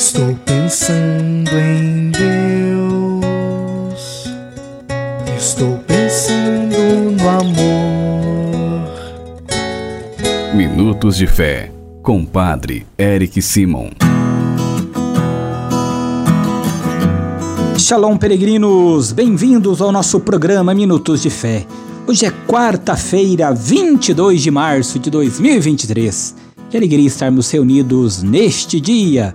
Estou pensando em Deus. Estou pensando no amor. Minutos de Fé, com Padre Eric Simon. Shalom, peregrinos! Bem-vindos ao nosso programa Minutos de Fé. Hoje é quarta-feira, 22 de março de 2023. Que alegria estarmos reunidos neste dia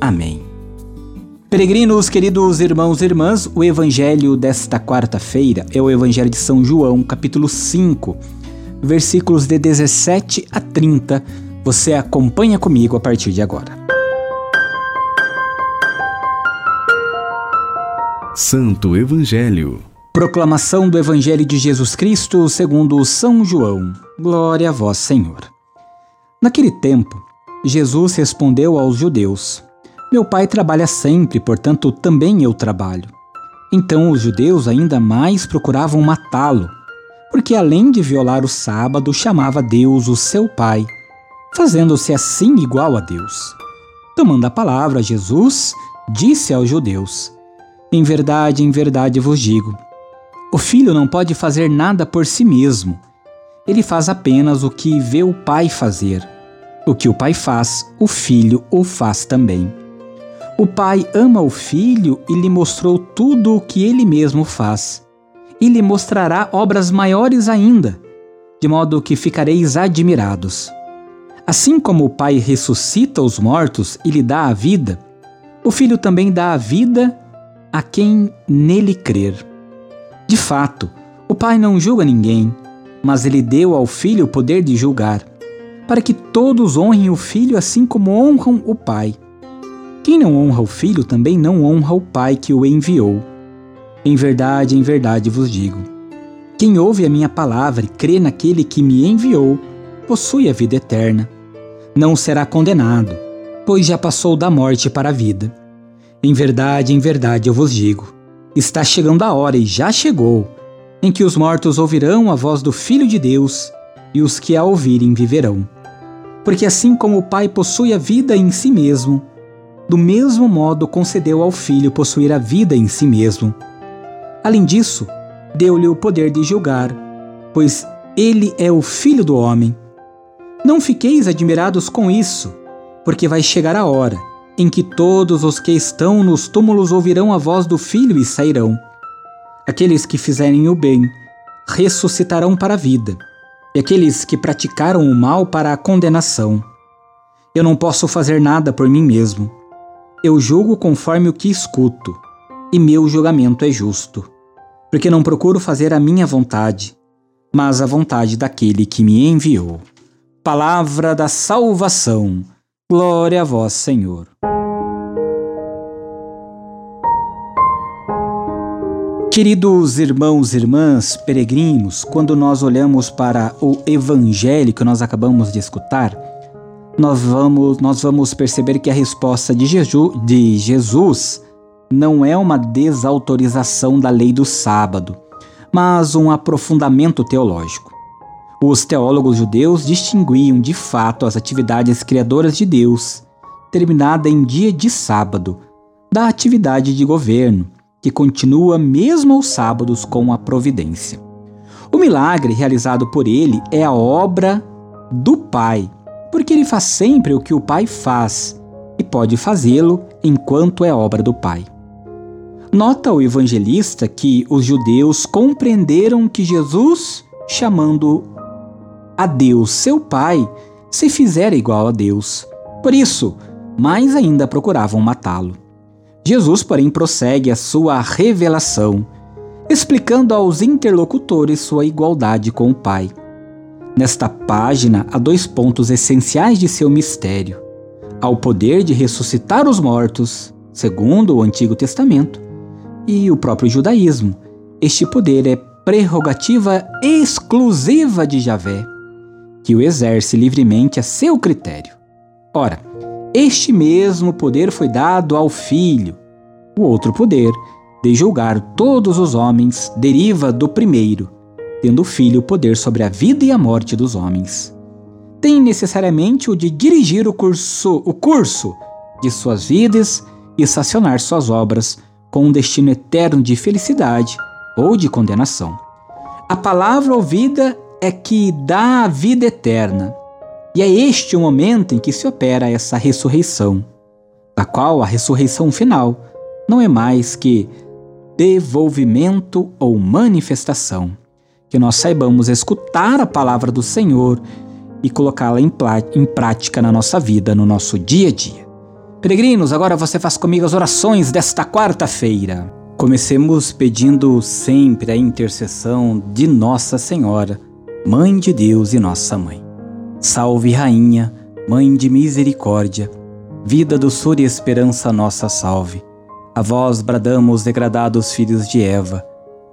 Amém. Peregrinos, queridos irmãos e irmãs, o evangelho desta quarta-feira é o evangelho de São João, capítulo 5, versículos de 17 a 30. Você acompanha comigo a partir de agora. Santo Evangelho. Proclamação do Evangelho de Jesus Cristo segundo São João. Glória a vós, Senhor. Naquele tempo, Jesus respondeu aos judeus: meu pai trabalha sempre, portanto também eu trabalho. Então os judeus ainda mais procuravam matá-lo, porque além de violar o sábado, chamava Deus o seu pai, fazendo-se assim igual a Deus. Tomando a palavra, Jesus disse aos judeus: Em verdade, em verdade vos digo: o filho não pode fazer nada por si mesmo. Ele faz apenas o que vê o pai fazer. O que o pai faz, o filho o faz também. O Pai ama o Filho e lhe mostrou tudo o que ele mesmo faz. E lhe mostrará obras maiores ainda, de modo que ficareis admirados. Assim como o Pai ressuscita os mortos e lhe dá a vida, o Filho também dá a vida a quem nele crer. De fato, o Pai não julga ninguém, mas ele deu ao Filho o poder de julgar, para que todos honrem o Filho assim como honram o Pai. Quem não honra o Filho também não honra o Pai que o enviou. Em verdade, em verdade vos digo: quem ouve a minha palavra e crê naquele que me enviou, possui a vida eterna. Não será condenado, pois já passou da morte para a vida. Em verdade, em verdade eu vos digo: está chegando a hora e já chegou, em que os mortos ouvirão a voz do Filho de Deus, e os que a ouvirem viverão. Porque assim como o Pai possui a vida em si mesmo, do mesmo modo concedeu ao filho possuir a vida em si mesmo. Além disso, deu-lhe o poder de julgar, pois ele é o filho do homem. Não fiqueis admirados com isso, porque vai chegar a hora em que todos os que estão nos túmulos ouvirão a voz do filho e sairão. Aqueles que fizerem o bem ressuscitarão para a vida, e aqueles que praticaram o mal para a condenação. Eu não posso fazer nada por mim mesmo eu julgo conforme o que escuto, e meu julgamento é justo, porque não procuro fazer a minha vontade, mas a vontade daquele que me enviou. Palavra da salvação. Glória a vós, Senhor. Queridos irmãos e irmãs, peregrinos, quando nós olhamos para o evangelho que nós acabamos de escutar, nós vamos, nós vamos perceber que a resposta de, de Jesus não é uma desautorização da lei do sábado, mas um aprofundamento teológico. Os teólogos judeus distinguiam de fato as atividades criadoras de Deus, terminada em dia de sábado, da atividade de governo, que continua mesmo aos sábados com a providência. O milagre realizado por ele é a obra do Pai porque ele faz sempre o que o Pai faz e pode fazê-lo enquanto é obra do Pai. Nota o evangelista que os judeus compreenderam que Jesus, chamando a Deus seu Pai, se fizera igual a Deus. Por isso, mais ainda procuravam matá-lo. Jesus, porém, prossegue a sua revelação, explicando aos interlocutores sua igualdade com o Pai. Nesta página há dois pontos essenciais de seu mistério: ao poder de ressuscitar os mortos, segundo o Antigo Testamento, e o próprio judaísmo. Este poder é prerrogativa exclusiva de Javé, que o exerce livremente a seu critério. Ora, este mesmo poder foi dado ao Filho. O outro poder, de julgar todos os homens, deriva do primeiro, tendo o Filho poder sobre a vida e a morte dos homens. Tem necessariamente o de dirigir o curso, o curso de suas vidas e sacionar suas obras com um destino eterno de felicidade ou de condenação. A palavra ouvida é que dá a vida eterna, e é este o momento em que se opera essa ressurreição, da qual a ressurreição final não é mais que devolvimento ou manifestação. Que nós saibamos escutar a palavra do Senhor e colocá-la em, em prática na nossa vida, no nosso dia a dia. Peregrinos, agora você faz comigo as orações desta quarta-feira. Comecemos pedindo sempre a intercessão de Nossa Senhora, Mãe de Deus e Nossa Mãe. Salve, Rainha, Mãe de Misericórdia, vida, doçura e esperança nossa salve. A vós bradamos, degradados filhos de Eva,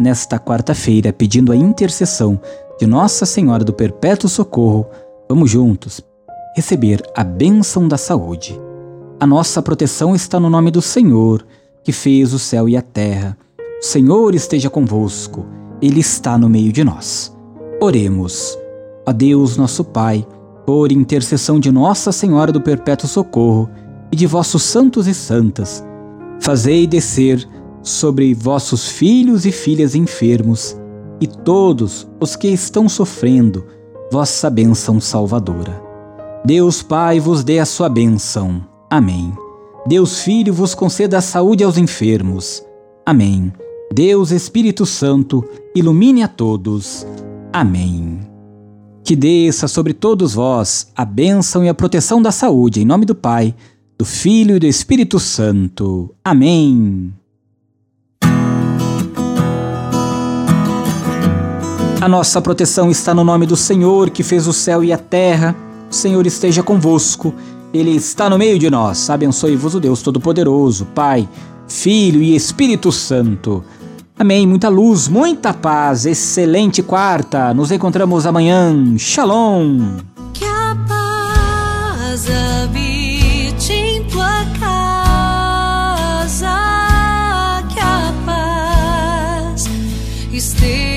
nesta quarta-feira, pedindo a intercessão de Nossa Senhora do Perpétuo Socorro, vamos juntos receber a bênção da saúde. A nossa proteção está no nome do Senhor, que fez o céu e a terra. O Senhor esteja convosco, Ele está no meio de nós. Oremos. A Deus, nosso Pai, por intercessão de Nossa Senhora do Perpétuo Socorro e de vossos santos e santas, fazei descer sobre vossos filhos e filhas enfermos e todos os que estão sofrendo vossa bênção salvadora. Deus Pai vos dê a sua bênção. Amém. Deus Filho vos conceda a saúde aos enfermos. Amém. Deus Espírito Santo ilumine a todos. Amém. Que desça sobre todos vós a bênção e a proteção da saúde, em nome do Pai, do Filho e do Espírito Santo. Amém. A nossa proteção está no nome do Senhor, que fez o céu e a terra. O Senhor esteja convosco, Ele está no meio de nós. Abençoe-vos o Deus Todo-Poderoso, Pai, Filho e Espírito Santo. Amém. Muita luz, muita paz. Excelente quarta. Nos encontramos amanhã. Shalom. Que a paz habite em tua casa. Que a paz esteja.